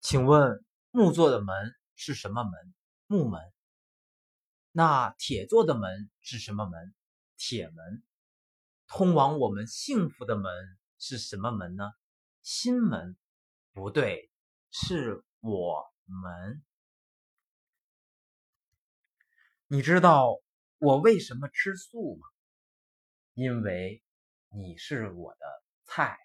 请问木做的门是什么门？木门。那铁做的门是什么门？铁门。通往我们幸福的门是什么门呢？心门？不对是我们你知道我为什么吃素吗？因为你是我的菜。